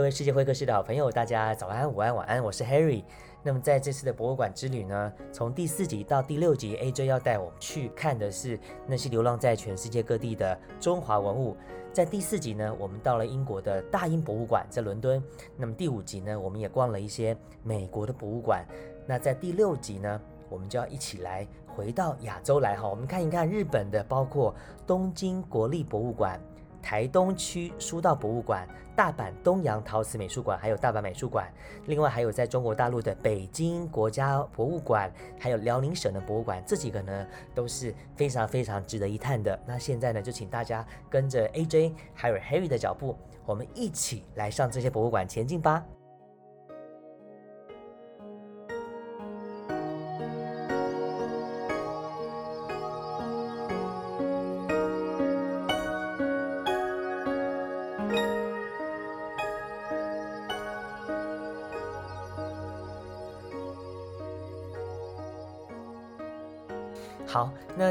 各位世界会客室的好朋友，大家早安、午安、晚安，我是 Harry。那么在这次的博物馆之旅呢，从第四集到第六集，AJ 要带我们去看的是那些流浪在全世界各地的中华文物。在第四集呢，我们到了英国的大英博物馆，在伦敦。那么第五集呢，我们也逛了一些美国的博物馆。那在第六集呢，我们就要一起来回到亚洲来哈，我们看一看日本的，包括东京国立博物馆。台东区书道博物馆、大阪东洋陶瓷美术馆，还有大阪美术馆，另外还有在中国大陆的北京国家博物馆，还有辽宁省的博物馆，这几个呢都是非常非常值得一探的。那现在呢，就请大家跟着 AJ 还有 Harry 的脚步，我们一起来上这些博物馆前进吧。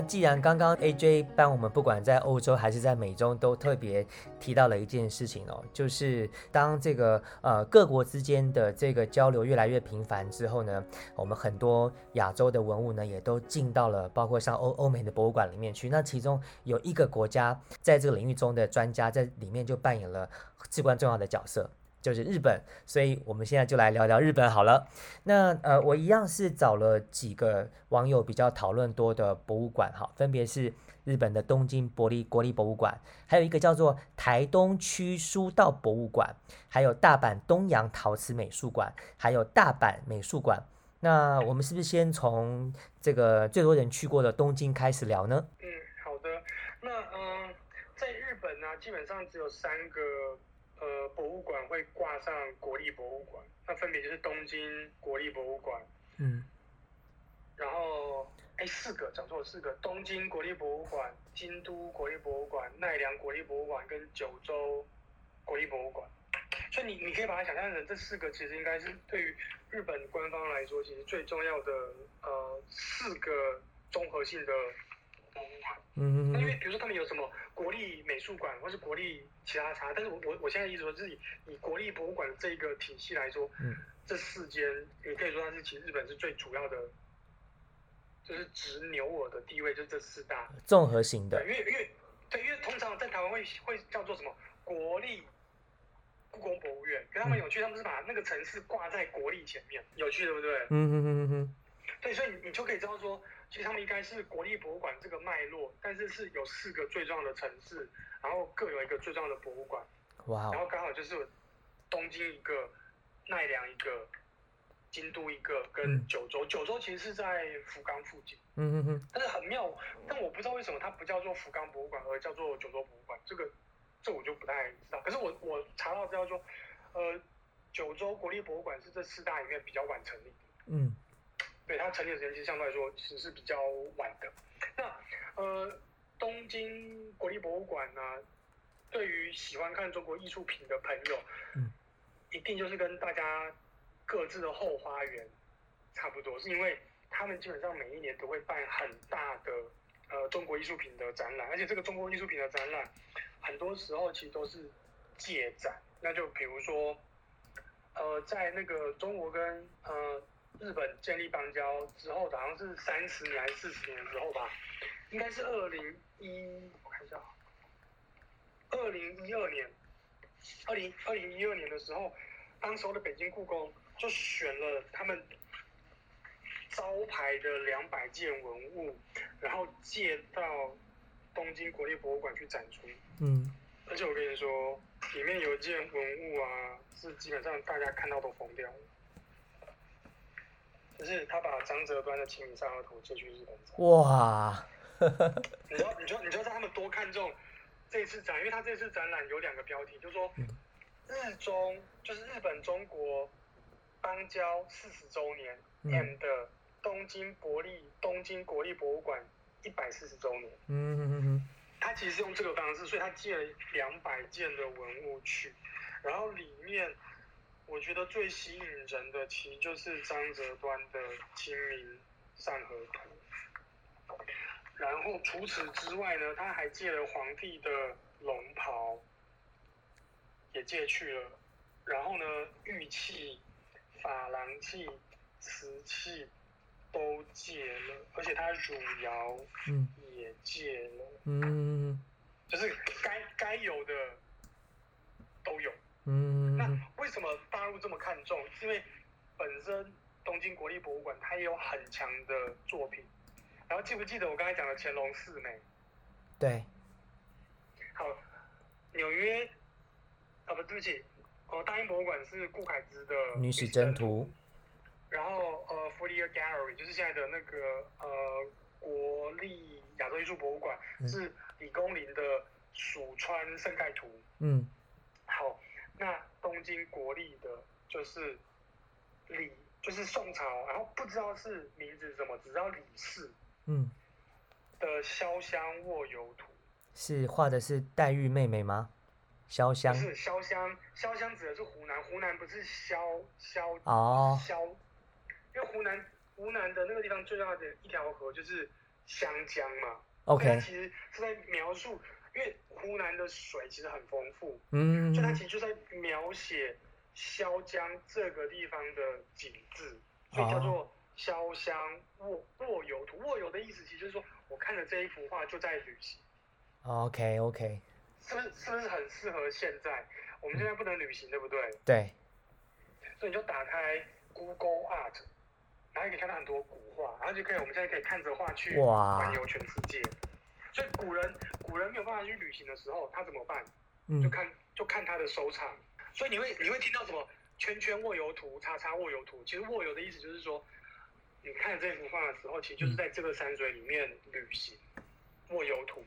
既然刚刚 AJ 帮我们不管在欧洲还是在美洲都特别提到了一件事情哦，就是当这个呃各国之间的这个交流越来越频繁之后呢，我们很多亚洲的文物呢也都进到了包括像欧欧美的博物馆里面去。那其中有一个国家在这个领域中的专家在里面就扮演了至关重要的角色。就是日本，所以我们现在就来聊聊日本好了。那呃，我一样是找了几个网友比较讨论多的博物馆哈，分别是日本的东京国立国立博物馆，还有一个叫做台东区书道博物馆，还有大阪东洋陶瓷美术馆，还有大阪美术馆。那我们是不是先从这个最多人去过的东京开始聊呢？嗯，好的。那嗯，在日本呢，基本上只有三个。呃，博物馆会挂上国立博物馆，那分别就是东京国立博物馆，嗯，然后哎四个讲错了四个，东京国立博物馆、京都国立博物馆、奈良国立博物馆跟九州国立博物馆，所以你你可以把它想象成这四个其实应该是对于日本官方来说，其实最重要的呃四个综合性的。嗯，那因为比如说他们有什么国立美术馆或是国立其他啥，但是我我我现在意思说，自己以国立博物馆这个体系来说，嗯，这四间你可以说它是其实日本是最主要的，就是执牛耳的地位，就这四大综合型的。因为因为对，因为通常在台湾会会叫做什么国立故宫博物院，可他们有趣，他们是把那个城市挂在国立前面，有趣对不对？嗯嗯嗯嗯嗯。对，所以你你就可以知道说。其实他们应该是国立博物馆这个脉络，但是是有四个最重要的城市，然后各有一个最重要的博物馆。哇！然后刚好就是东京一个，奈良一个，京都一个，跟九州。九州其实是在福冈附近。嗯嗯嗯。但是很妙，但我不知道为什么它不叫做福冈博物馆，而叫做九州博物馆。这个这我就不太知道。可是我我查到资料说，呃，九州国立博物馆是这四大里面比较晚成立的。嗯。对它成立的时间其实相对来说其实是比较晚的。那呃，东京国立博物馆呢，对于喜欢看中国艺术品的朋友，嗯，一定就是跟大家各自的后花园差不多，是因为他们基本上每一年都会办很大的呃中国艺术品的展览，而且这个中国艺术品的展览很多时候其实都是借展。那就比如说，呃，在那个中国跟呃。日本建立邦交之后，好像是三十年还是四十年之后吧，应该是二零一，我看一下，二零一二年，二零二零一二年的时候，当时候的北京故宫就选了他们招牌的两百件文物，然后借到东京国立博物馆去展出。嗯，而且我跟你说，里面有一件文物啊，是基本上大家看到都疯掉了。就是他把张择端的《清明上河图》借去日本展。哇！你知道，你知道，你知道他们多看重这次展，因为他这次展览有两个标题，就是说日中就是日本中国邦交四十周年，and 东京国立东京国立博物馆一百四十周年。嗯嗯嗯嗯。他其实是用这个方式，所以他借了两百件的文物去，然后里面。我觉得最吸引人的，其实就是张择端的《清明上河图》。然后除此之外呢，他还借了皇帝的龙袍，也借去了。然后呢，玉器、珐琅器、瓷器都借了，而且他汝窑也借了。嗯，就是该该有的都有。嗯，那为什么大陆这么看重？是因为本身东京国立博物馆它也有很强的作品。然后记不记得我刚才讲的乾隆四美？对。好，纽约，啊不对不起，哦大英博物馆是顾恺之的《女史箴图》。然后呃 f o r t y e r Gallery 就是现在的那个呃国立亚洲艺术博物馆是李公麟的《蜀川盛盖图》。嗯。好。那东京国立的，就是李，就是宋朝，然后不知道是名字什么，只知道李氏，嗯，的潇湘卧游图，是画的是黛玉妹妹吗？潇湘是潇湘，潇湘指的是湖南，湖南不是潇潇哦潇，因为湖南湖南的那个地方最大的一条河就是湘江嘛，OK，其实是在描述。因为湖南的水其实很丰富，嗯，所以它其实就在描写潇江这个地方的景致，所以叫做潇湘卧卧游图。卧游的意思其实就是说，我看了这一幅画就在旅行。OK OK，是不是是不是很适合现在？我们现在不能旅行，对不对？对。所以你就打开 Google Art，然后可以看到很多古画，然后就可以我们现在可以看着画去环游全世界。所以古人古人没有办法去旅行的时候，他怎么办？就看就看他的收藏。所以你会你会听到什么圈圈卧游图、叉叉卧游图。其实卧游的意思就是说，你看这幅画的时候，其实就是在这个山水里面旅行。卧游图。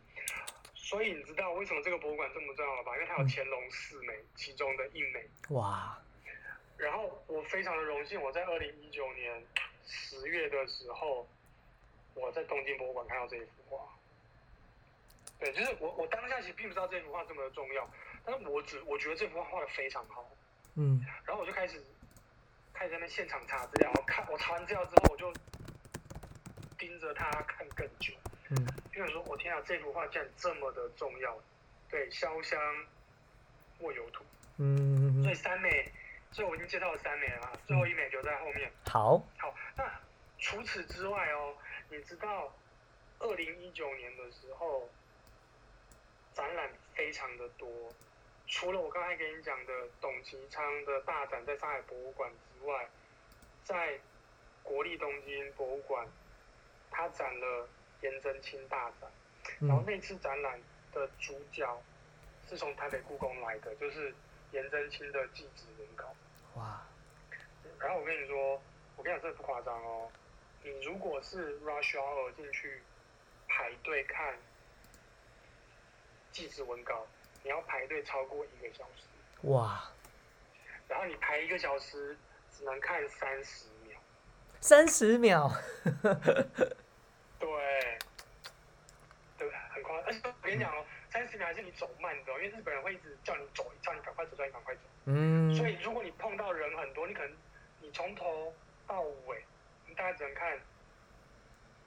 所以你知道为什么这个博物馆这么重要了吧？因为它有乾隆四美其中的一美。哇！然后我非常的荣幸，我在二零一九年十月的时候，我在东京博物馆看到这一幅画。对，就是我我当下其实并不知道这幅画这么的重要，但是我只我觉得这幅画画的非常好，嗯，然后我就开始开始在那现场查资料，看我查完资料之后，我就盯着它看更久，嗯，因为说我天啊，这幅画竟然这么的重要，对，潇湘卧游图，嗯，所以三美，所以我已经介绍了三美了，最后一美留在后面，好，好，那除此之外哦，你知道二零一九年的时候。展览非常的多，除了我刚才跟你讲的董其昌的大展在上海博物馆之外，在国立东京博物馆，他展了颜真卿大展，然后那次展览的主角是从台北故宫来的，就是颜真卿的祭侄文稿。哇！然后我跟你说，我跟你讲，这不夸张哦，你如果是 rush hour 进去排队看。祭祀文稿，你要排队超过一个小时。哇！然后你排一个小时，只能看三十秒。三十秒？对，对，很夸张。而且我跟你讲哦，三十秒还是你走慢的，哦因为日本人会一直叫你走，叫你赶快走，叫你赶快走。嗯。所以如果你碰到人很多，你可能你从头到尾，你大概只能看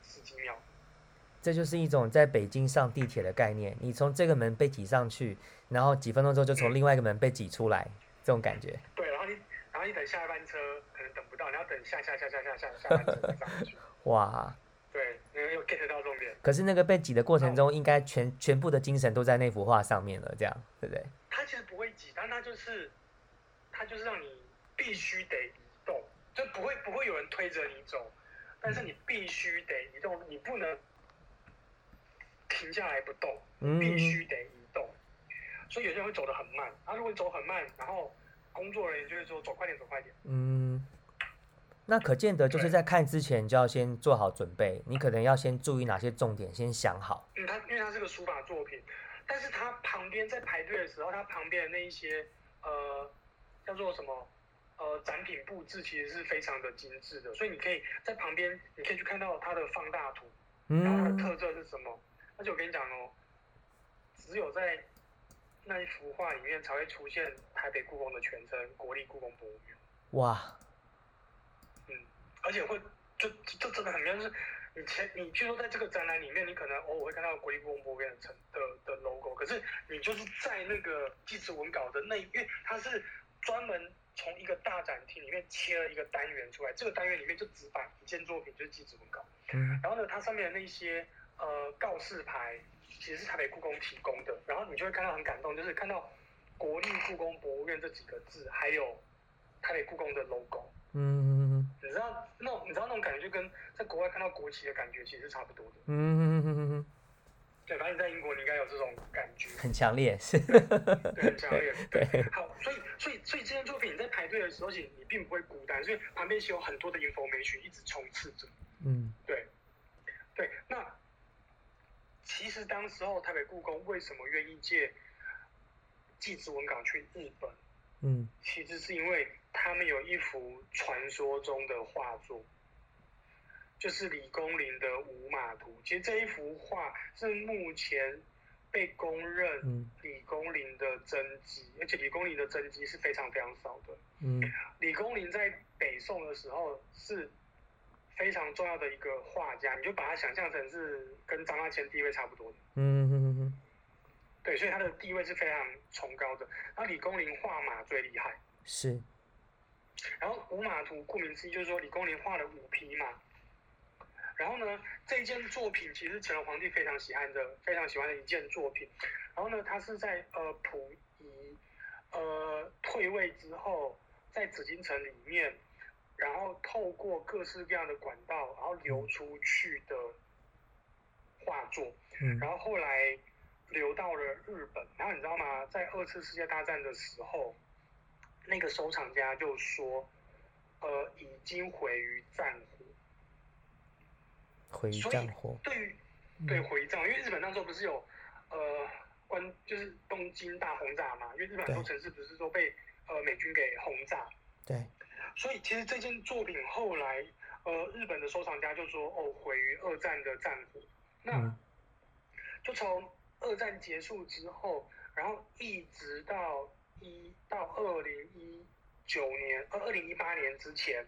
十几秒。这就是一种在北京上地铁的概念，你从这个门被挤上去，然后几分钟之后就从另外一个门被挤出来，这种感觉。对，然后你，然后你等下一班车可能等不到，你要等下下下下下下下班车上去。哇。对，那个又 get 到重点。可是那个被挤的过程中，应该全全部的精神都在那幅画上面了，这样对不对？它其实不会挤，但它就是，它就是让你必须得移动，就不会不会有人推着你走，但是你必须得移动，你不能。停下来不动，必须得移动，所以有些人会走得很慢。他如果走很慢，然后工作人员就会说走快点，走快点。嗯，那可见得就是在看之前就要先做好准备，你可能要先注意哪些重点，先想好。嗯，他因为他是个书法作品，但是他旁边在排队的时候，他旁边的那一些呃叫做什么呃展品布置，其实是非常的精致的，所以你可以在旁边，你可以去看到它的放大图，然后它的特色是什么。而且我跟你讲哦，只有在那一幅画里面才会出现台北故宫的全称——国立故宫博物院。哇！嗯，而且会就就真的很妙，就是你前你譬如说在这个展览里面，你可能偶尔会看到国立故宫博物院的的的 logo，可是你就是在那个祭祀文稿的那，因为它是专门从一个大展厅里面切了一个单元出来，这个单元里面就只摆一件作品，就是祭祖文稿。嗯。然后呢，它上面的那些呃告示牌，其实是台北故宫提供的。然后你就会看到很感动，就是看到国立故宫博物院这几个字，还有台北故宫的 logo。嗯。你知道那种你知道那种感觉，就跟在国外看到国旗的感觉其实是差不多的。嗯嗯嗯嗯。对，反正你在英国，你应该有这种感觉，很强烈，是，对，很强烈，对。好，所以，所以，所以这件作品你在排队的时候，其实你并不会孤单，所以旁边是有很多的 information 一直充斥着。嗯，对，对。那其实当时候台北故宫为什么愿意借祭侄文稿去日本？嗯，其实是因为他们有一幅传说中的画作。就是李公麟的五马图，其实这一幅画是目前被公认李公麟的真迹，而且李公麟的真迹是非常非常少的。嗯，李公麟在北宋的时候是非常重要的一个画家，你就把他想象成是跟张大千地位差不多的。嗯嗯嗯对，所以他的地位是非常崇高的。那李公麟画马最厉害。是。然后五马图顾名思义就是说李公麟画了五匹马。然后呢，这件作品其实乾隆皇帝非常喜欢的，非常喜欢的一件作品。然后呢，他是在呃溥仪呃退位之后，在紫禁城里面，然后透过各式各样的管道，然后流出去的画作。嗯。然后后来流到了日本。然后你知道吗？在二次世界大战的时候，那个收藏家就说，呃，已经毁于战火。毁于战火，对于对回葬，因为日本那时候不是有呃关，就是东京大轰炸嘛，因为日本很多城市不是说被呃美军给轰炸，对，所以其实这件作品后来呃日本的收藏家就说哦毁于二战的战火，那就从二战结束之后，然后一直到一到二零一。九年，呃，二零一八年之前，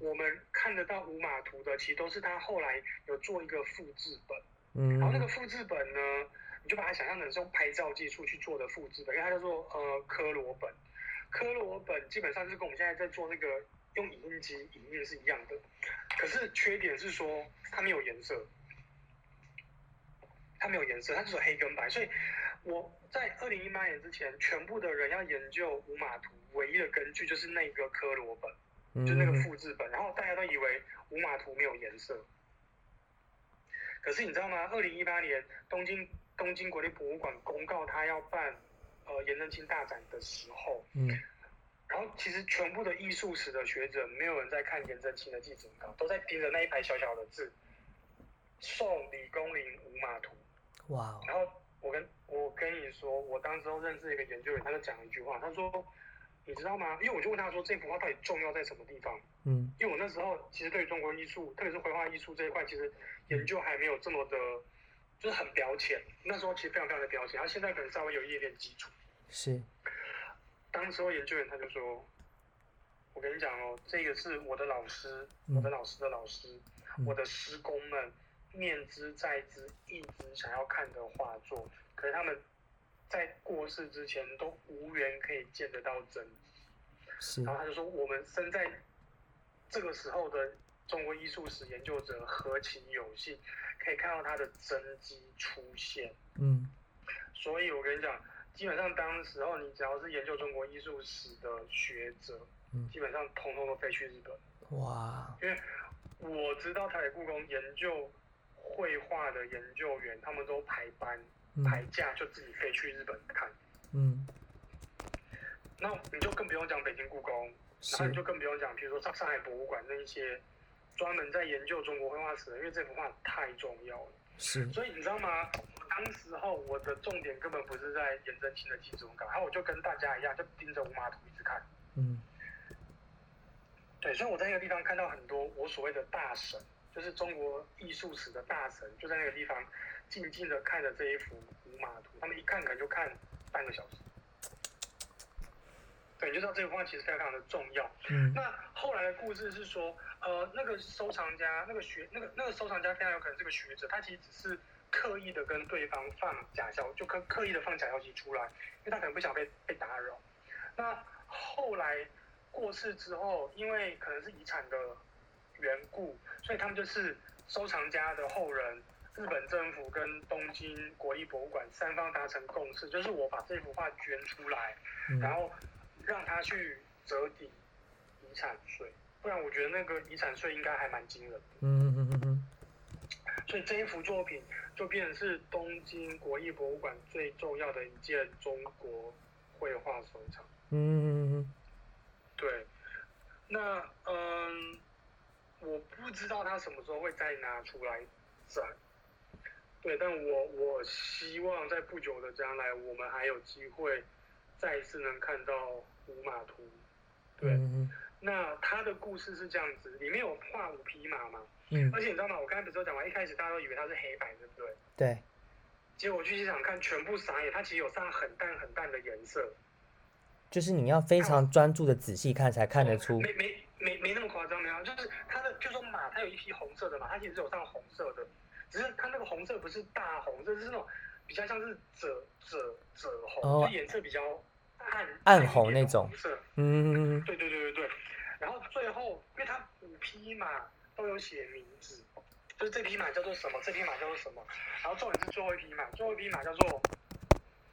我们看得到五马图的，其实都是他后来有做一个复制本，嗯，然后那个复制本呢，你就把它想象成是用拍照技术去做的复制本，因为它叫做呃科罗本，科罗本基本上就是跟我们现在在做那个用影印机影印是一样的，可是缺点是说它没有颜色，它没有颜色，它只有黑跟白，所以我在二零一八年之前，全部的人要研究五马图。唯一的根据就是那个科罗本，就那个复制本，然后大家都以为五马图没有颜色。可是你知道吗？二零一八年东京东京国立博物馆公告它要办呃颜真卿大展的时候，嗯，然后其实全部的艺术史的学者没有人在看颜真卿的记者稿，都在盯着那一排小小的字，送李公麟五马图。哇！然后我跟我跟你说，我当时候认识一个研究员，他就讲了一句话，他说。你知道吗？因为我就问他说，这幅画到底重要在什么地方？嗯，因为我那时候其实对中国艺术，特别是绘画艺术这一块，其实研究还没有这么的，就是很表浅。那时候其实非常非常的表浅，然后现在可能稍微有一点点基础。是。当时候研究员他就说：“我跟你讲哦，这个是我的老师，我的老师的老师，我的师公们念之在之，一直想要看的画作，可是他们。”在过世之前都无缘可以见得到真迹，然后他就说：“我们生在这个时候的中国艺术史研究者何其有幸，可以看到他的真迹出现。”嗯，所以我跟你讲，基本上当时候你只要是研究中国艺术史的学者，基本上通通都飞去日本。哇！因为我知道台北故宫研究绘画的研究员，他们都排班。排假就自己飞去日本看，嗯，那你就更不用讲北京故宫，然后你就更不用讲，比如说上上海博物馆那一些专门在研究中国绘画史的，因为这幅画太重要了。是，所以你知道吗？当时候我的重点根本不是在颜真卿的祭祖文稿，然后我就跟大家一样，就盯着五马图一直看。嗯，对，所以我在那个地方看到很多我所谓的大神，就是中国艺术史的大神，就在那个地方。静静的看着这一幅五马图，他们一看可能就看半个小时。对，你就知道这幅画其实非常非常的重要。嗯。那后来的故事是说，呃，那个收藏家，那个学，那个那个收藏家非常有可能是个学者，他其实只是刻意的跟对方放假消，就刻刻意的放假消息出来，因为他可能不想被被打扰。那后来过世之后，因为可能是遗产的缘故，所以他们就是收藏家的后人。日本政府跟东京国立博物馆三方达成共识，就是我把这幅画捐出来，然后让他去折抵遗产税，不然我觉得那个遗产税应该还蛮惊人的。嗯嗯嗯嗯。所以这一幅作品就变成是东京国立博物馆最重要的一件中国绘画收藏。嗯嗯嗯。对，那嗯，我不知道他什么时候会再拿出来展。对，但我我希望在不久的将来，我们还有机会再一次能看到五马图。对，那他的故事是这样子，里面有画五匹马嘛？嗯。而且你知道吗？我刚才不是讲完，一开始大家都以为它是黑白，对不对？对。结果我去机场看，全部傻眼，它其实有上很淡很淡的颜色。就是你要非常专注的仔细看，才看得出。没没没没那么夸张，没有，就是它的，就说马，它有一匹红色的马，它其实有上红色的。只是它那个红色不是大红色，是那种比较像是赭赭赭红，就颜色比较暗暗红那种色。嗯，对对对对对。然后最后，因为它五匹马都有写名字，就是这匹马叫做什么，这匹马叫做什么。然后重点是最后一匹马，最后一匹马叫做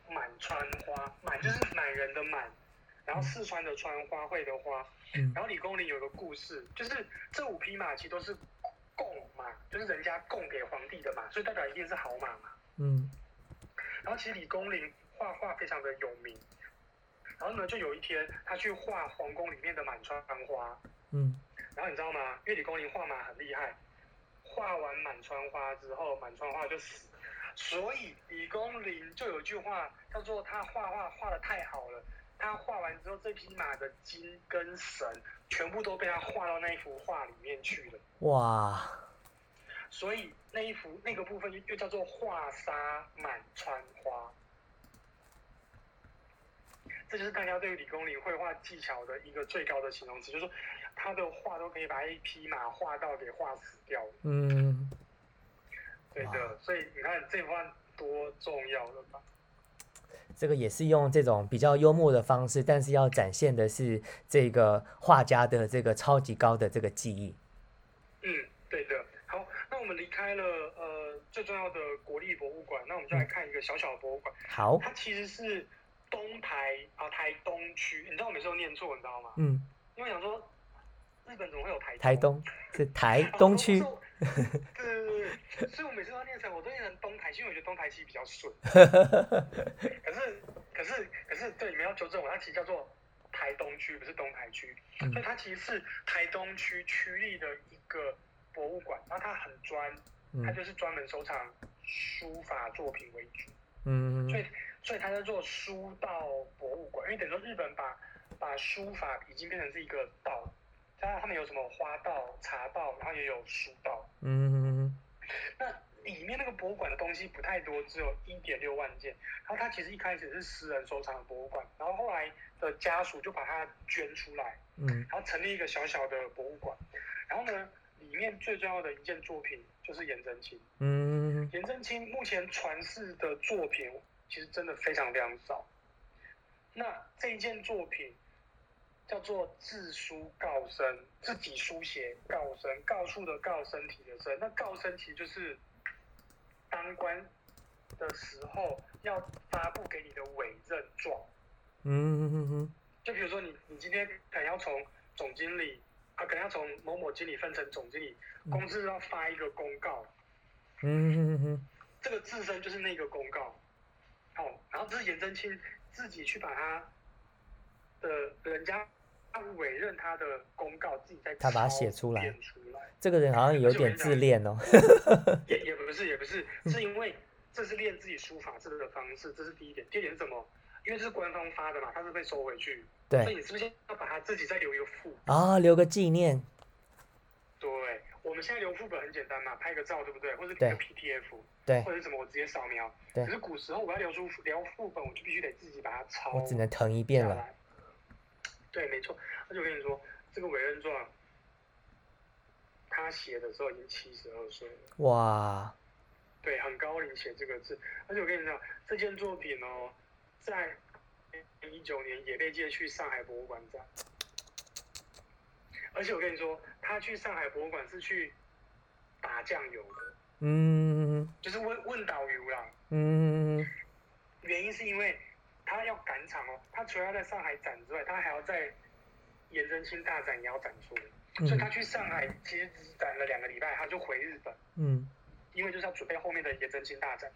满川花，满就是满人的满，然后四川的川，花卉的花。然后李公麟有个故事，就是这五匹马其实都是。贡马就是人家供给皇帝的马，所以代表一定是好马嘛。嗯。然后其实李公麟画画非常的有名，然后呢，就有一天他去画皇宫里面的满川花。嗯。然后你知道吗？因为李公麟画马很厉害，画完满川花之后，满川花就死。所以李公麟就有句话叫做他画画画的太好了。他画完之后，这匹马的筋跟神全部都被他画到那一幅画里面去了。哇！所以那一幅那个部分又叫做画沙满川花。这就是大家对李公麟绘画技巧的一个最高的形容词，就是说他的画都可以把一匹马画到给画死掉。嗯。对的，所以你看这幅画多重要了吧？这个也是用这种比较幽默的方式，但是要展现的是这个画家的这个超级高的这个技艺。嗯，对的。好，那我们离开了呃最重要的国立博物馆，那我们就来看一个小小的博物馆。好，它其实是东台啊台东区，你知道我每次都念错，你知道吗？嗯，因为想说日本怎么会有台台东是台东区。对对对所以我每次都念成，我都念成东台区，因为我觉得东台区比较顺。可是可是可是，对你们要纠正我，它其实叫做台东区，不是东台区。所以它其实是台东区区立的一个博物馆，然后它很专，它就是专门收藏书法作品为主。嗯。所以所以他叫做书道博物馆，因为等于说日本把把书法已经变成是一个道。加他们有什么花道、茶道，然后也有书道。嗯，那里面那个博物馆的东西不太多，只有一点六万件。然后它其实一开始是私人收藏的博物馆，然后后来的家属就把它捐出来，嗯，然后成立一个小小的博物馆。然后呢，里面最重要的一件作品就是颜真卿。嗯，颜真卿目前传世的作品其实真的非常非常少。那这一件作品。叫做自书告身，自己书写告身，告诉的告身体的身。那告身其实就是当官的时候要发布给你的委任状。嗯嗯嗯嗯。就比如说你，你今天可能要从总经理啊，可能要从某某经理分成总经理，公司要发一个公告。嗯嗯嗯。这个自身就是那个公告。好，然后这是颜真卿自己去把他的人家。委任他的公告，自己在他把它写出来。这个人好像有点自恋哦。也也不是，也不是，是因为这是练自己书法字的方式，这是第一点。第二点是什么？因为这是官方发的嘛，他是被收回去。对。所以你是不是要把它自己再留一个副？啊，留个纪念。对，我们现在留副本很简单嘛，拍个照，对不对？或者留个 PDF，对，或者什么我直接扫描。对。可是古时候我要留书留副本，我就必须得自己把它抄。我只能誊一遍了。对，没错。而且我跟你说，这个委任状，他写的时候已经七十二岁了。哇！对，很高龄写这个字。而且我跟你讲，这件作品哦，在一九年也被借去上海博物馆展，而且我跟你说，他去上海博物馆是去打酱油的，嗯，就是问问导游啦，嗯，原因是因为他要赶场哦，他除了要在上海展之外，他还要在颜真卿大展也要展出，所以他去上海其实只展了两个礼拜，他就回日本，嗯，因为就是要准备后面的颜真卿大展。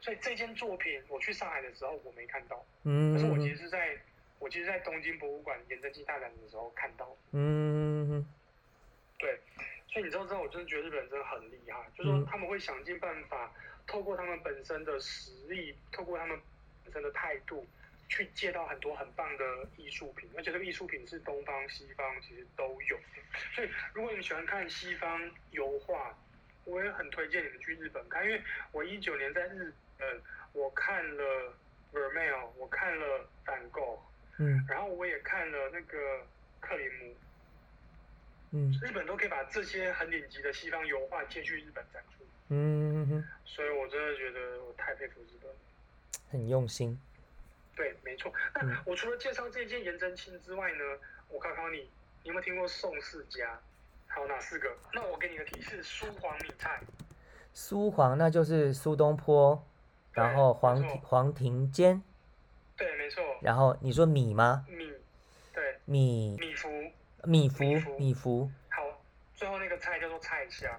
所以这件作品，我去上海的时候我没看到，嗯，可是我其实是在，我其实，在东京博物馆颜真卿大展的时候看到，嗯，对，所以你知道这样，我真的觉得日本人真的很厉害，就是说他们会想尽办法，透过他们本身的实力，透过他们本身的态度，去借到很多很棒的艺术品，而且这个艺术品是东方西方其实都有的，所以如果你喜欢看西方油画，我也很推荐你们去日本看，因为我一九年在日。本，我看了 Vermeer，我看了梵高，嗯，然后我也看了那个克林姆，嗯，日本都可以把这些很顶级的西方油画借去日本展出，嗯哼，所以我真的觉得我太佩服日本，很用心，对，没错。那我除了介绍这件颜真卿之外呢，我考考你，你有没有听过宋世家？还有哪四个？那我给你个提示：苏黄米菜。苏黄，那就是苏东坡。然后黄黄庭坚，对，没错。然后你说米吗？米，对，米米芾，米芾，米芾。好，最后那个菜叫做菜香。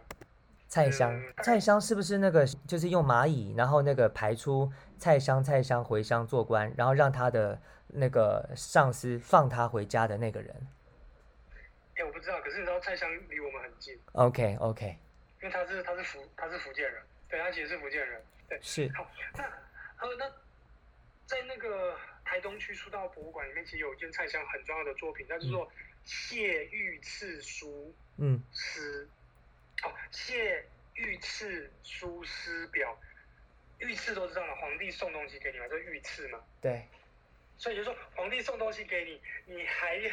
菜香，菜香是不是那个就是用蚂蚁，然后那个排出菜香、菜香回乡做官，然后让他的那个上司放他回家的那个人？哎，我不知道，可是你知道菜香离我们很近。OK，OK。因为他是他是福他是福建人，对他其实是福建人。对，是好。那呃，那在那个台东区出道博物馆里面，其实有一件菜香很重要的作品，那就是说谢御赐书嗯诗。哦，谢御赐书诗表，御赐都知道了，皇帝送东西给你嘛，就御赐嘛。对。所以就说皇帝送东西给你，你还要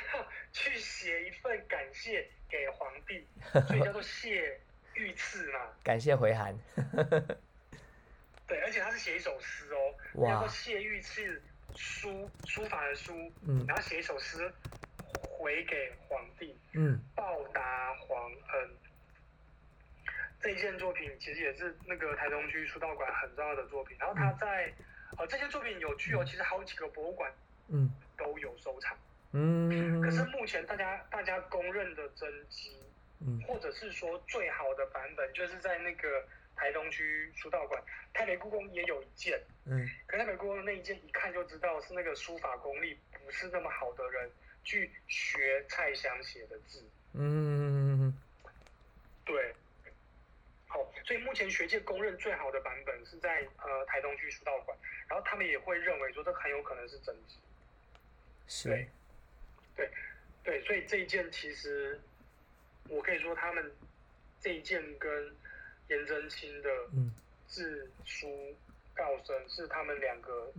去写一份感谢给皇帝，所以叫做谢御赐嘛。感谢回函。对，而且他是写一首诗哦，叫做谢御赐书，书法的书，嗯，然后写一首诗回给皇帝，嗯，报答皇恩。这一件作品其实也是那个台东区书道馆很重要的作品，然后他在，呃，这些作品有趣哦，其实好几个博物馆，嗯，都有收藏，嗯，可是目前大家大家公认的真迹，嗯，或者是说最好的版本，就是在那个。台东区书道馆，台北故宫也有一件，嗯，可台北故宫的那一件一看就知道是那个书法功力不是那么好的人去学蔡襄写的字，嗯，对，好，所以目前学界公认最好的版本是在呃台东区书道馆，然后他们也会认为说这很有可能是真迹，是，对，对，所以这一件其实我可以说他们这一件跟。颜真卿的字书告生是他们两个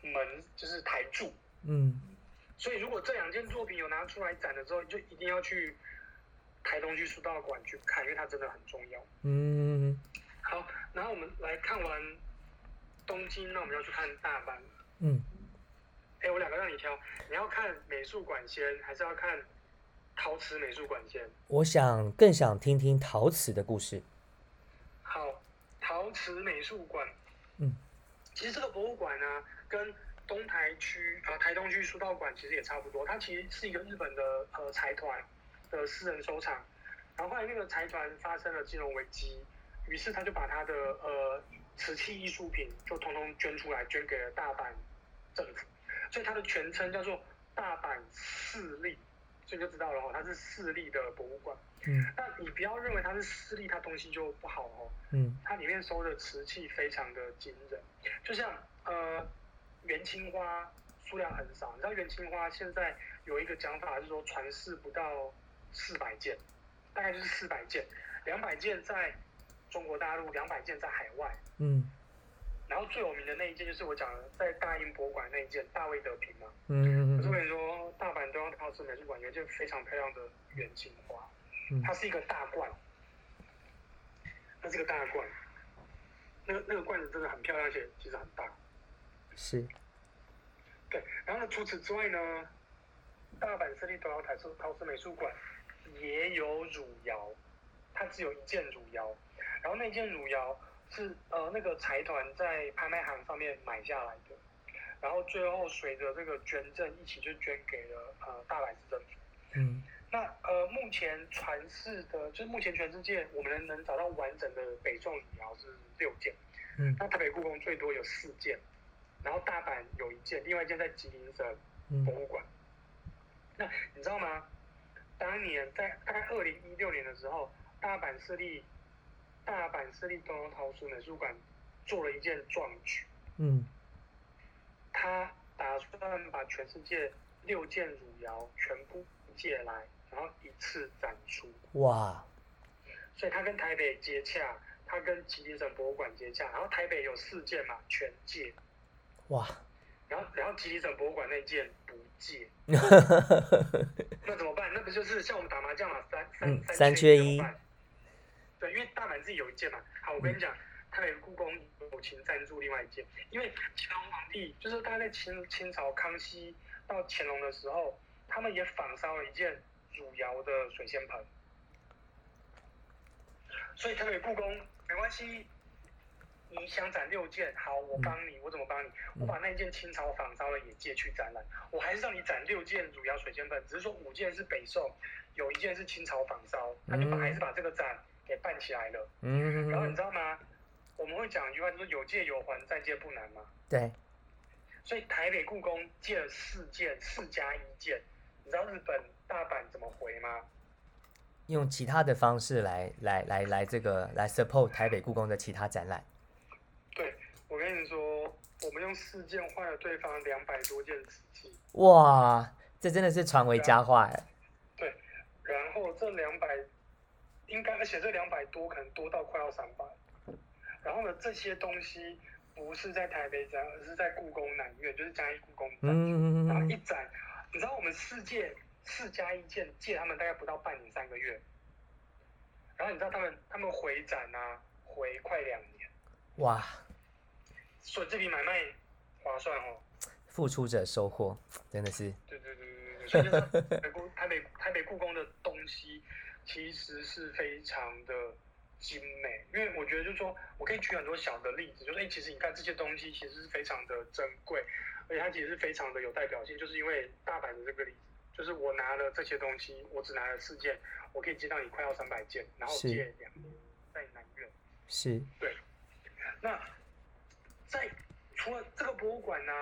门，就是台柱。嗯，所以如果这两件作品有拿出来展的时候，就一定要去台东区书道馆去看，因为它真的很重要。嗯，好，然后我们来看完东京，那我们要去看大阪。嗯，哎，我两个让你挑，你要看美术馆先，还是要看陶瓷美术馆先？我想更想听听陶瓷的故事。好，陶瓷美术馆，嗯，其实这个博物馆呢，跟东台区啊台东区书道馆其实也差不多，它其实是一个日本的呃财团的私人收藏，然后后来那个财团发生了金融危机，于是他就把他的呃瓷器艺术品就通通捐出来，捐给了大阪政府，所以它的全称叫做大阪市立。所以就知道了哦，它是私立的博物馆。嗯，那你不要认为它是私立，它东西就不好哦。嗯，它里面收的瓷器非常的惊人，就像呃元青花数量很少，你知道元青花现在有一个讲法是说传世不到四百件，大概就是四百件，两百件在中国大陆，两百件在海外。嗯。然后最有名的那一件就是我讲的，在大英博物馆那一件大卫德平嘛。嗯。可是我跟你说，大阪中央陶瓷美术馆有一件非常漂亮的元青花，它是一个大罐，它是个大罐，那个那个罐子真的很漂亮，而且其实很大。是。对，然后呢，除此之外呢，大阪市立东窑台式陶瓷美术馆也有汝窑，它只有一件汝窑，然后那件汝窑是呃那个财团在拍卖行上面买下来的，然后最后随着这个捐赠一起就捐给了呃大阪市政府。嗯。那呃，目前传世的，就是目前全世界我们能能找到完整的北宋汝窑是六件，嗯，那台北故宫最多有四件，然后大阪有一件，另外一件在吉林省博物馆。那你知道吗？当年在大概二零一六年的时候，大阪市立大阪市立东方陶瓷美术馆做了一件壮举，嗯，他打算把全世界六件汝窑全部借来。然后一次展出哇，所以他跟台北接洽，他跟吉林省博物馆接洽，然后台北有四件嘛，全借哇，然后然后吉林省博物馆那件不借，那怎么办？那不就是像我们打麻将嘛，三三三缺一，对，因为大阪自己有一件嘛。好，我跟你讲，台北故宫友情赞助另外一件，因为乾隆皇帝就是大概在清清朝康熙到乾隆的时候，他们也仿烧了一件。汝窑的水仙盆，所以台北故宫没关系，你想展六件，好，我帮你，我怎么帮你？我把那件清朝仿烧的也借去展览，我还是让你展六件汝窑水仙盆，只是说五件是北宋，有一件是清朝仿烧，他就把还是把这个展给办起来了。嗯，然后你知道吗？我们会讲一句话，就是有借有还，再借不难嘛。对。所以台北故宫借了四件，四加一件，你知道日本？大阪怎么回吗？用其他的方式来来来来这个来 support 台北故宫的其他展览。对，我跟你说，我们用四件换了对方两百多件瓷器。哇，这真的是传为佳话哎。对，然后这两百应该，而且这两百多可能多到快要三百。然后呢，这些东西不是在台北展，而是在故宫南院，就是嘉义故宫展。嗯然后一展，你知道我们四件。四加一件借他们大概不到半年三个月，然后你知道他们他们回展啊回快两年，哇！所以这笔买卖划算哦。付出者收获，真的是。对对对对对，所以就是台北台北台北故宫的东西其实是非常的精美，因为我觉得就是说我可以举很多小的例子，就是哎，其实你看这些东西其实是非常的珍贵，而且它其实是非常的有代表性，就是因为大阪的这个例子。就是我拿了这些东西，我只拿了四件，我可以接到你快要三百件，然后借两年在南院。是。对。那在除了这个博物馆呢，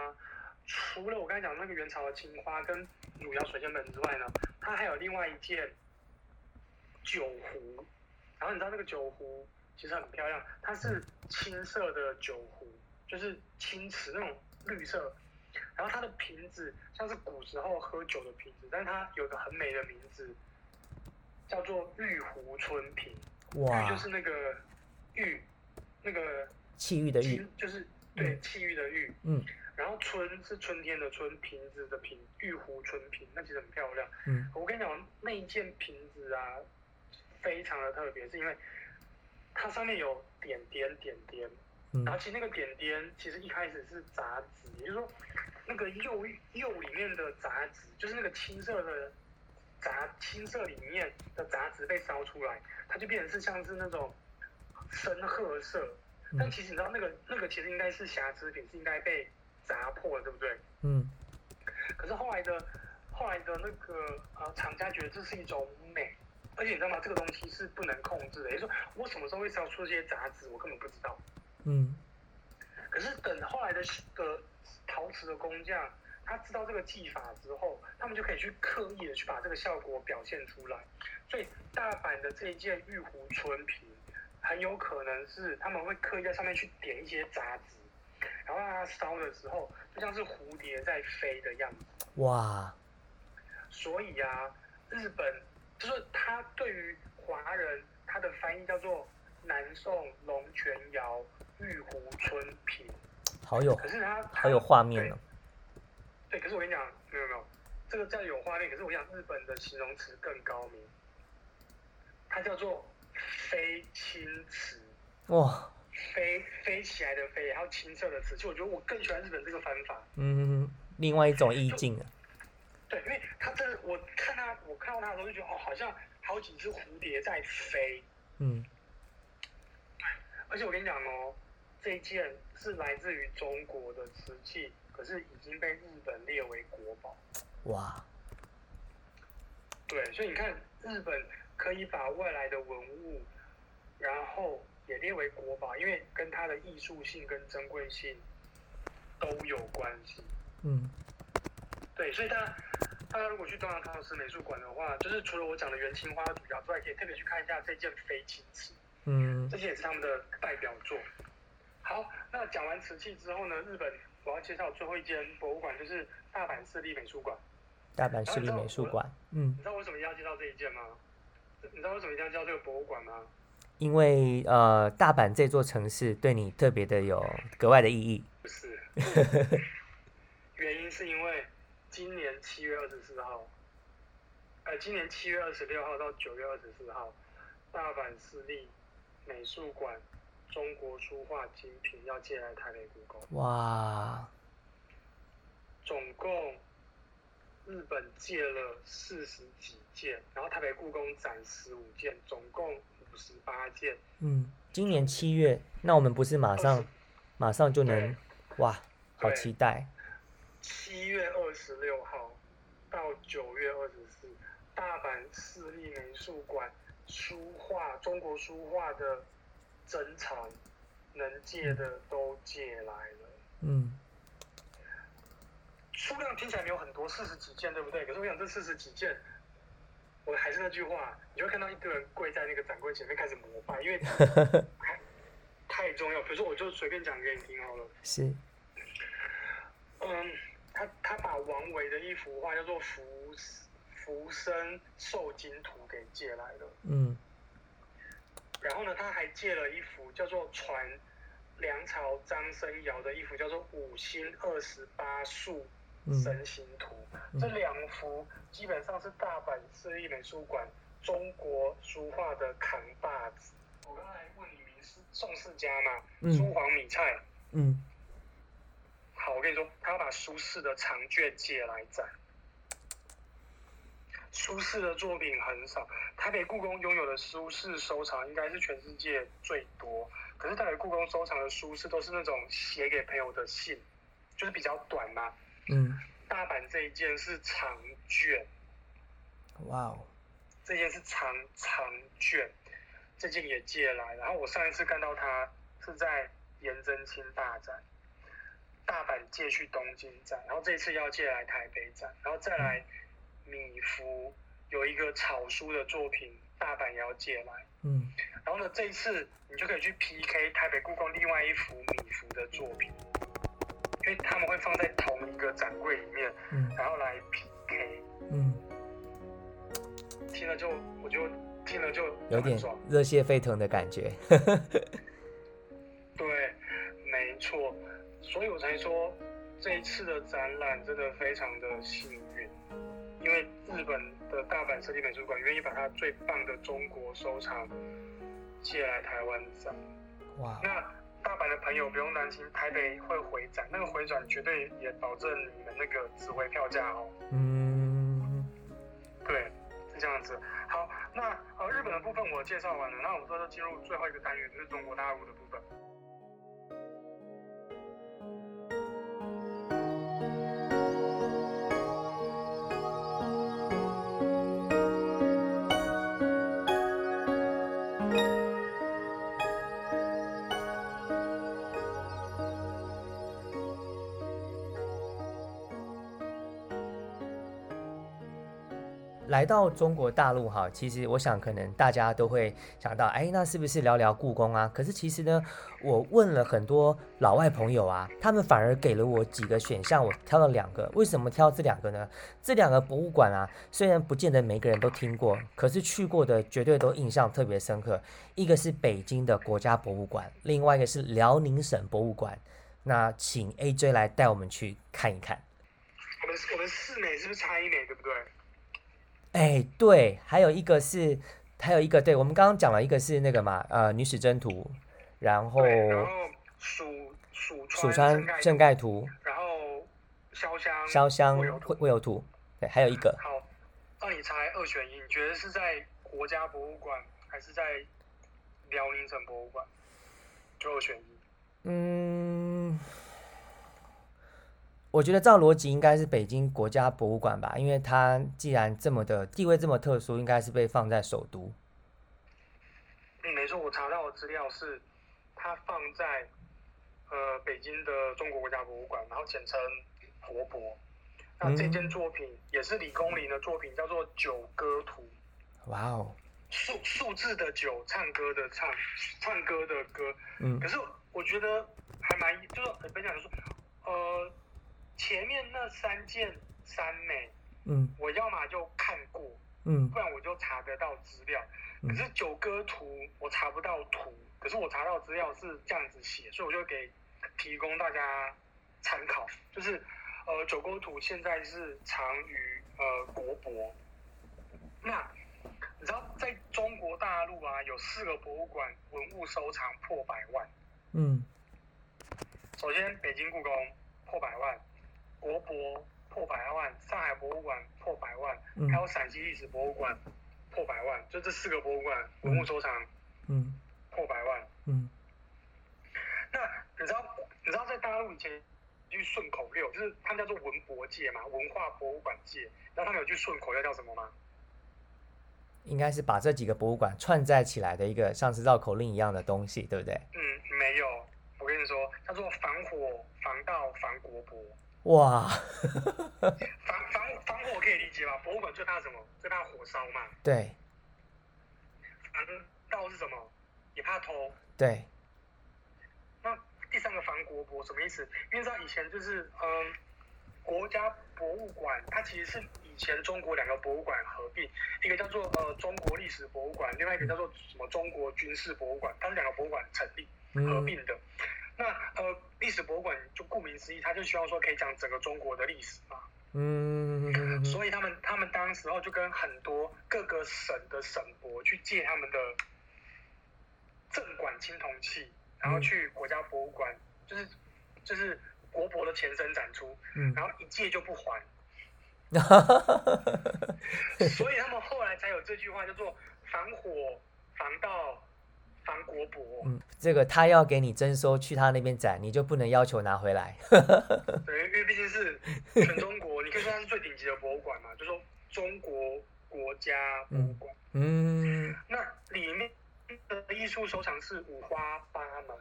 除了我刚才讲那个元朝的青花跟汝窑水仙盆之外呢，它还有另外一件酒壶。然后你知道那个酒壶其实很漂亮，它是青色的酒壶，就是青瓷那种绿色。然后它的瓶子像是古时候喝酒的瓶子，但是它有个很美的名字，叫做玉壶春瓶。哇！就是那个玉，那个气郁的郁，就是对气郁的郁。嗯。然后春是春天的春，瓶子的瓶，玉壶春瓶，那其实很漂亮。嗯。我跟你讲，那一件瓶子啊，非常的特别，是因为它上面有点点点点。然后其实那个点点，其实一开始是杂质，也就是说，那个釉釉里面的杂质，就是那个青色的杂青色里面的杂质被烧出来，它就变成是像是那种深褐色。但其实你知道，那个那个其实应该是瑕疵品，是应该被砸破，对不对？嗯。可是后来的后来的那个呃厂家觉得这是一种美，而且你知道吗？这个东西是不能控制的，也就是说，我什么时候会烧出这些杂质，我根本不知道。嗯，可是等后来的的陶瓷的工匠，他知道这个技法之后，他们就可以去刻意的去把这个效果表现出来。所以大阪的这一件玉壶春瓶，很有可能是他们会刻意在上面去点一些杂质，然后让它烧的时候，就像是蝴蝶在飞的样子。哇！所以啊，日本就是他对于华人，他的翻译叫做南宋龙泉窑。玉壶春瓶，好有，可是它好有画面哦。对，可是我跟你讲，没有没有，这个叫有画面。可是我想日本的形容词更高明，它叫做飞青瓷。哇，飞飞起来的飞，然后青色的瓷。其实我觉得我更喜欢日本这个方法。嗯，另外一种意境。对，因为他这我看他，我看到他的时候就觉得哦，好像好几只蝴蝶在飞。嗯。对，而且我跟你讲哦，这一件是来自于中国的瓷器，可是已经被日本列为国宝。哇。对，所以你看，日本可以把外来的文物，然后也列为国宝，因为跟它的艺术性跟珍贵性都有关系。嗯。对，所以大家大家如果去东洋陶瓷美术馆的话，就是除了我讲的元青花主角之外，可以特别去看一下这件飞禽瓷，嗯，这些也是他们的代表作。好，那讲完瓷器之后呢，日本我要介绍最后一间博物馆，就是大阪市立美术馆。大阪市立美术馆，嗯，你知道为什么要介绍这一件吗？你知道为什么一定要介绍这个博物馆吗？因为呃，大阪这座城市对你特别的有格外的意义。不是，原因是因为。今年七月二十四号，呃，今年七月二十六号到九月二十四号，大阪市立美术馆中国书画精品要借来台北故宫。哇！总共日本借了四十几件，然后台北故宫展十五件，总共五十八件。嗯，今年七月，那我们不是马上马上就能？哇，好期待！七月二十六号到九月二十四，大阪市立美术馆书画中国书画的珍藏，能借的都借来了。嗯，数量听起来没有很多，四十几件，对不对？可是我想这四十几件，我还是那句话，你会看到一堆人跪在那个展柜前面开始膜拜，因为 太太重要。比如说，我就随便讲给你听好了。是。嗯。他他把王维的一幅画叫做《浮浮生受惊图》给借来了，嗯，然后呢，他还借了一幅叫做《传梁朝张生尧的一幅叫做《五星二十八宿神行图》，这两幅基本上是大阪市立美术馆中国书画的扛把子。我刚才问你名是宋世家嘛？嗯朱黄米菜，嗯。好，我跟你说，他要把苏轼的长卷借来展。苏轼的作品很少，台北故宫拥有的苏轼收藏应该是全世界最多。可是台北故宫收藏的苏轼都是那种写给朋友的信，就是比较短嘛。嗯。大阪这一件是长卷。哇哦。这件是长长卷，这件也借来。然后我上一次看到它是在颜真卿大展。大阪借去东京展，然后这次要借来台北展，然后再来米芾有一个草书的作品，大阪也要借来。嗯，然后呢，这一次你就可以去 PK 台北故宫另外一幅米芾的作品，因为他们会放在同一个展柜里面，嗯，然后来 PK。嗯，听了就我就听了就有点热血沸腾的感觉。对，没错。所以我才说，这一次的展览真的非常的幸运，因为日本的大阪设计美术馆愿意把它最棒的中国收藏借来台湾展。哇！那大阪的朋友不用担心，台北会回转，那个回转绝对也保证你们那个指挥票价哦。嗯。对，是这样子。好，那呃日本的部分我介绍完了，那我们这就进入最后一个单元，就是中国大陆的部分。来到中国大陆哈，其实我想可能大家都会想到，哎，那是不是聊聊故宫啊？可是其实呢，我问了很多老外朋友啊，他们反而给了我几个选项，我挑了两个。为什么挑这两个呢？这两个博物馆啊，虽然不见得每个人都听过，可是去过的绝对都印象特别深刻。一个是北京的国家博物馆，另外一个是辽宁省博物馆。那请 AJ 来带我们去看一看。我们我们四美是不是差一美，对不对？哎，对，还有一个是，还有一个，对我们刚刚讲了一个是那个嘛，呃，女史箴图，然后，然后蜀蜀蜀川正盖图，然后潇湘潇湘会会有图，对，还有一个。好，那你猜二选一，你觉得是在国家博物馆还是在辽宁省博物馆？就二选一。嗯，我觉得照逻辑应该是北京国家博物馆吧，因为它既然这么的地位这么特殊，应该是被放在首都。嗯，没错，我查到的资料是它放在。呃，北京的中国国家博物馆，然后简称国博。那这件作品也是李公麟的作品，叫做《九歌图》。哇哦！数数字的九，唱歌的唱，唱歌的歌。嗯。可是我觉得还蛮，就是很分享说，呃，前面那三件三美，嗯，我要么就看过，嗯，不然我就查得到资料。可是《九歌图》我查不到图。可是我查到资料是这样子写，所以我就给提供大家参考。就是，呃，九歌图现在是藏于呃国博。那你知道在中国大陆啊，有四个博物馆文物收藏破百万。嗯。首先，北京故宫破百万，国博破百万，上海博物馆破百万，还有陕西历史博物馆破百万，就这四个博物馆文物收藏。嗯。破百万，嗯，那你知道你知道在大陆以前句顺口溜，就是他们叫做文博界嘛，文化博物馆界，然后他们有句顺口溜叫什么吗？应该是把这几个博物馆串在起来的一个像是绕口令一样的东西，对不对？嗯，没有，我跟你说，叫做防火、防盗、防国博。哇，防防防火可以理解吧？博物馆最怕什么？最怕火烧嘛。对。防盗是什么？也怕偷，对。那第三个防国博什么意思？因为知道以前就是嗯，国家博物馆它其实是以前中国两个博物馆合并，一个叫做呃中国历史博物馆，另外一个叫做什么中国军事博物馆，它是两个博物馆成立合并的。那呃历史博物馆就顾名思义，他就希望说可以讲整个中国的历史嘛。嗯。所以他们他们当时候就跟很多各个省的省博去借他们的。镇馆青铜器，然后去国家博物馆，就是就是国博的前身展出，然后一借就不还，所以他们后来才有这句话叫做防火、防盗、防国博。嗯，这个他要给你征收去他那边展，你就不能要求拿回来。对，因为毕竟是全中国，你可以说它是最顶级的博物馆嘛，就说中国国家博物馆。嗯，那里面。的艺术收藏是五花八门，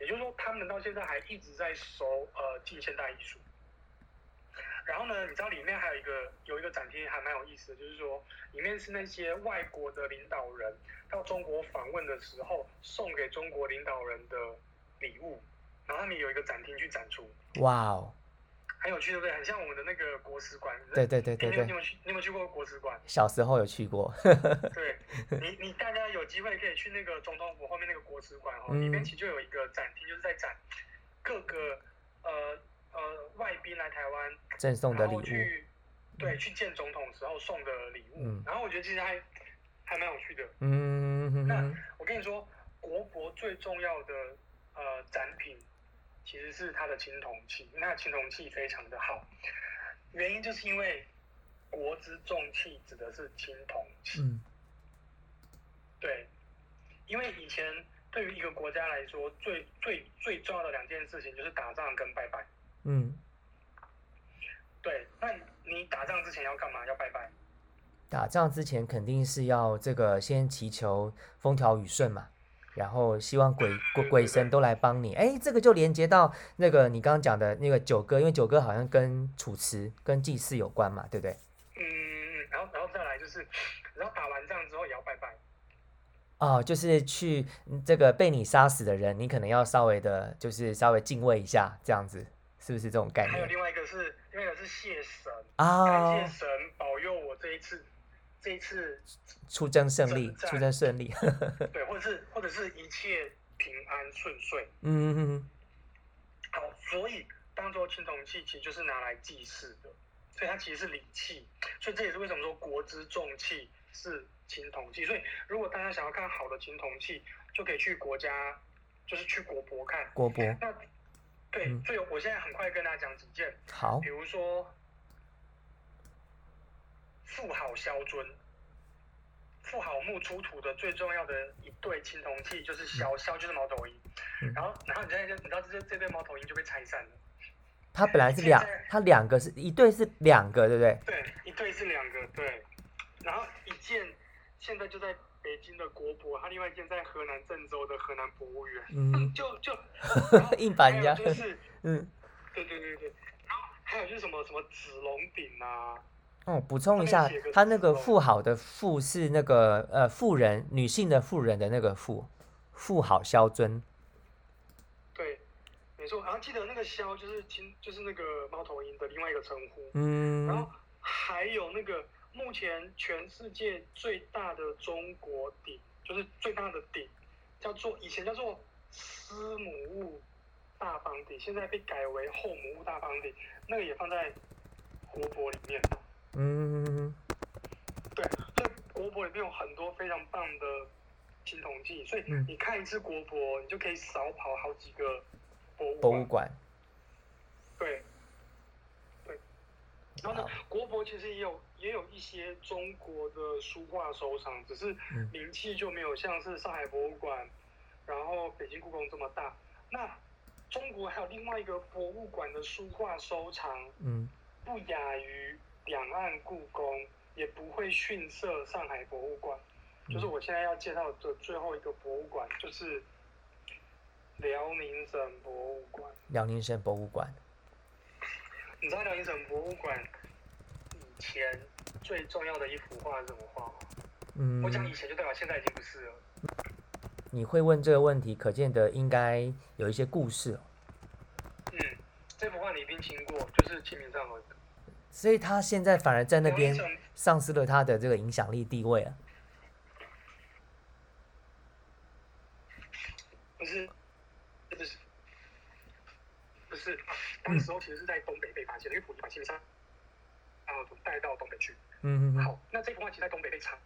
也就是说，他们到现在还一直在收呃近现代艺术。然后呢，你知道里面还有一个有一个展厅还蛮有意思的，就是说里面是那些外国的领导人到中国访问的时候送给中国领导人的礼物，然后他们有一个展厅去展出。哇哦！很有趣，对不对？很像我们的那个国史馆。对对对对对。你有去？你有没有去过国史馆？小时候有去过。对，你你大家有机会可以去那个总统府后面那个国史馆哦，里面其实就有一个展厅，就是在展各个呃呃外宾来台湾赠送的礼物。对，去见总统时候送的礼物。然后我觉得其实还还蛮有趣的。嗯。那我跟你说，国博最重要的呃展品。其实是它的青铜器，那青铜器非常的好，原因就是因为国之重器指的是青铜器。嗯。对，因为以前对于一个国家来说，最最最重要的两件事情就是打仗跟拜拜。嗯。对，那你打仗之前要干嘛？要拜拜。打仗之前肯定是要这个先祈求风调雨顺嘛。然后希望鬼鬼鬼神都来帮你，哎，这个就连接到那个你刚刚讲的那个九歌，因为九歌好像跟楚辞、跟祭祀有关嘛，对不对？嗯，然后然后再来就是，然后打完仗之后也要拜拜。哦，就是去这个被你杀死的人，你可能要稍微的，就是稍微敬畏一下，这样子，是不是这种概念？还有另外一个是，另外一个是谢神啊，感谢神保佑我这一次。这一次出征胜利，出征胜利，对，或者是或者是一切平安顺遂，嗯嗯嗯。好，所以当做青铜器其实就是拿来祭祀的，所以它其实是礼器，所以这也是为什么说国之重器是青铜器。所以如果大家想要看好的青铜器，就可以去国家，就是去国博看国博。那对，所以我现在很快跟大家讲几件。好，比如说。富好肖尊。富好墓出土的最重要的一对青铜器就是肖肖，就是猫头鹰。然后然后你现在就，你知道这这，这对猫头鹰就被拆散了。它本来是两，它两个是一对是两个，对不对？对，一对是两个，对。然后一件，现在就在。北京的国博，他另外一间在河南郑州的河南博物院。嗯，就就 硬板家就是，嗯，对对对对。然后还有就是 什么什么紫龙鼎啊。哦，补充一下，他那个富好的富是那个呃富人女性的富人的那个富，富好萧尊。对，没错。然后记得那个萧就是金，就是那个猫头鹰的另外一个称呼。嗯。然后还有那个目前全世界最大的中国鼎，就是最大的鼎，叫做以前叫做司母戊大方鼎，现在被改为后母戊大方鼎，那个也放在国博里面。嗯，对，所以国博里面有很多非常棒的青铜器，所以你看一次国博，你就可以少跑好几个博物博物馆。对，对。然后呢，国博其实也有也有一些中国的书画收藏，只是名气就没有像是上海博物馆，然后北京故宫这么大。那中国还有另外一个博物馆的书画收藏，嗯，不亚于。两岸故宫也不会逊色上海博物馆，就是我现在要介绍的最后一个博物馆，就是辽宁省博物馆。辽宁省博物馆，你知道辽宁省博物馆以前最重要的一幅画是什么画吗？嗯，我讲以前就代表现在已经不是了。你会问这个问题，可见得应该有一些故事。嗯，这幅画你一定听过，就是《清明上河图》。所以他现在反而在那边丧失了他的这个影响力地位啊。不是，不是，当时候其实是在东北被发现的，因为溥仪把清明上河图带到东北去。嗯嗯好，那这幅画其实在东北被查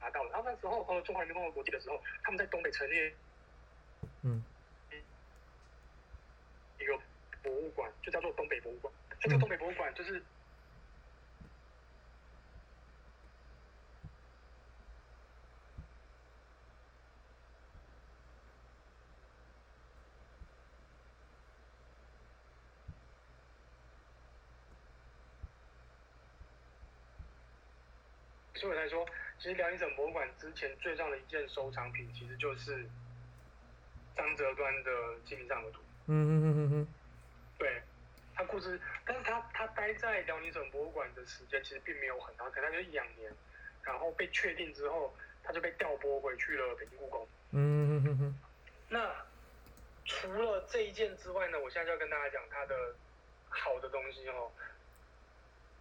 拿到了，然后那时候呃中华人民共和国的时候，他们在东北成立嗯一个博物馆，就叫做东北博物馆。这个东北博物馆就是。所以我才说，其实辽宁省博物馆之前最重要的一件收藏品，其实就是张择端的《清明上河图》。嗯嗯嗯嗯嗯。对，他故事，但是他他待在辽宁省博物馆的时间其实并没有很长，可能就一两年。然后被确定之后，他就被调拨回去了北京故宫。嗯嗯嗯嗯。那除了这一件之外呢，我现在就要跟大家讲他的好的东西哦。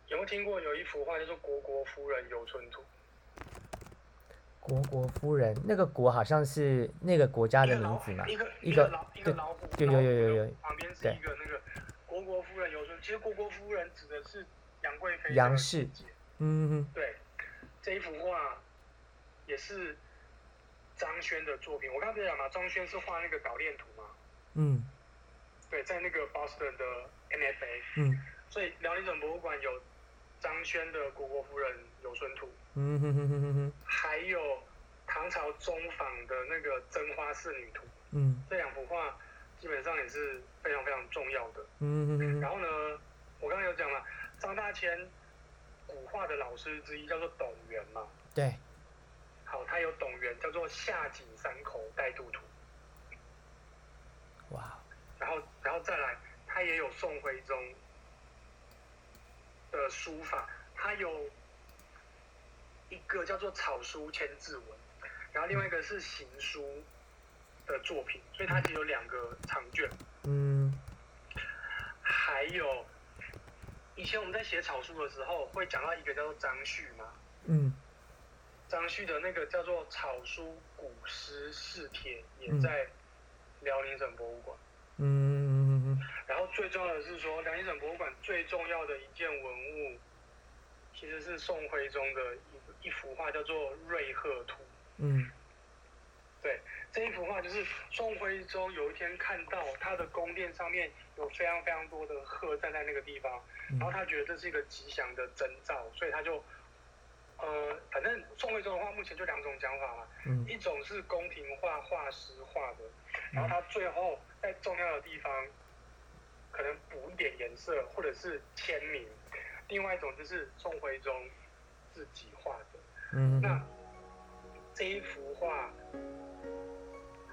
有没有听过有一幅画叫做《虢国夫人游春图》？虢国夫人，那个“国”好像是那个国家的名字嘛？一个一个老一个老虎，有有有有有，旁边是一个那个“虢国夫人游春”。其实“虢国夫人”指的是杨贵妃。杨氏。嗯嗯。对，这一幅画也是张轩的作品。我刚才讲嘛，张轩是画那个岛链图嘛。嗯。对，在那个 Boston 的 NFA。嗯。所以辽宁省博物馆有。张轩的《虢国夫人游春图》，嗯哼哼哼哼哼，还有唐朝中仿的那个《真花仕女图》，嗯，这两幅画基本上也是非常非常重要的。嗯哼哼。然后呢，我刚刚有讲了，张大千古画的老师之一叫做董源嘛，对。好，他有董源叫做《夏景山口带渡图》，哇。然后，然后再来，他也有宋徽宗。的书法，它有一个叫做草书千字文，然后另外一个是行书的作品，所以它只有两个长卷。嗯，还有以前我们在写草书的时候，会讲到一个叫做张旭嘛。嗯，张旭的那个叫做草书古诗四帖，也在辽宁省博物馆。嗯，然后最重要的是说，辽宁省博物馆最重要的一件文物，其实是宋徽宗的一一幅画，叫做《瑞鹤图》。嗯，对，这一幅画就是宋徽宗有一天看到他的宫殿上面有非常非常多的鹤站在那个地方，然后他觉得这是一个吉祥的征兆，所以他就呃，反正宋徽宗的话，目前就两种讲法嘛。嗯。一种是宫廷画画师画的，然后他最后在重要的地方可能补一点颜色，或者是签名。另外一种就是宋徽宗自己画的。嗯。那这一幅画《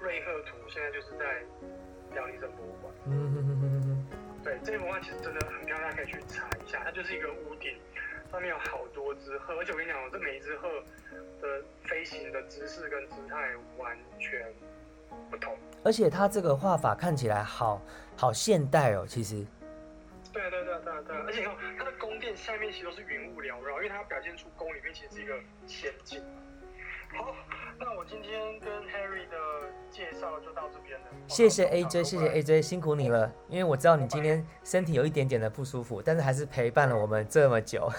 瑞鹤图》现在就是在辽宁省博物馆。嗯嗯嗯嗯嗯。对，这幅画其实真的很漂亮，大家可以去查一下。它就是一个屋顶。上面有好多只鹤，而且我跟你讲，这每一只鹤的飞行的姿势跟姿态完全不同。而且他这个画法看起来好好现代哦，其实。对对对对对，而且你看它的宫殿下面其实都是云雾缭绕，因为它要表现出宫里面其实是一个仙境。好，那我今天跟 Harry 的介绍就到这边了。谢谢 AJ，谢谢 AJ，辛苦你了。因为我知道你今天身体有一点点的不舒服，但是还是陪伴了我们这么久。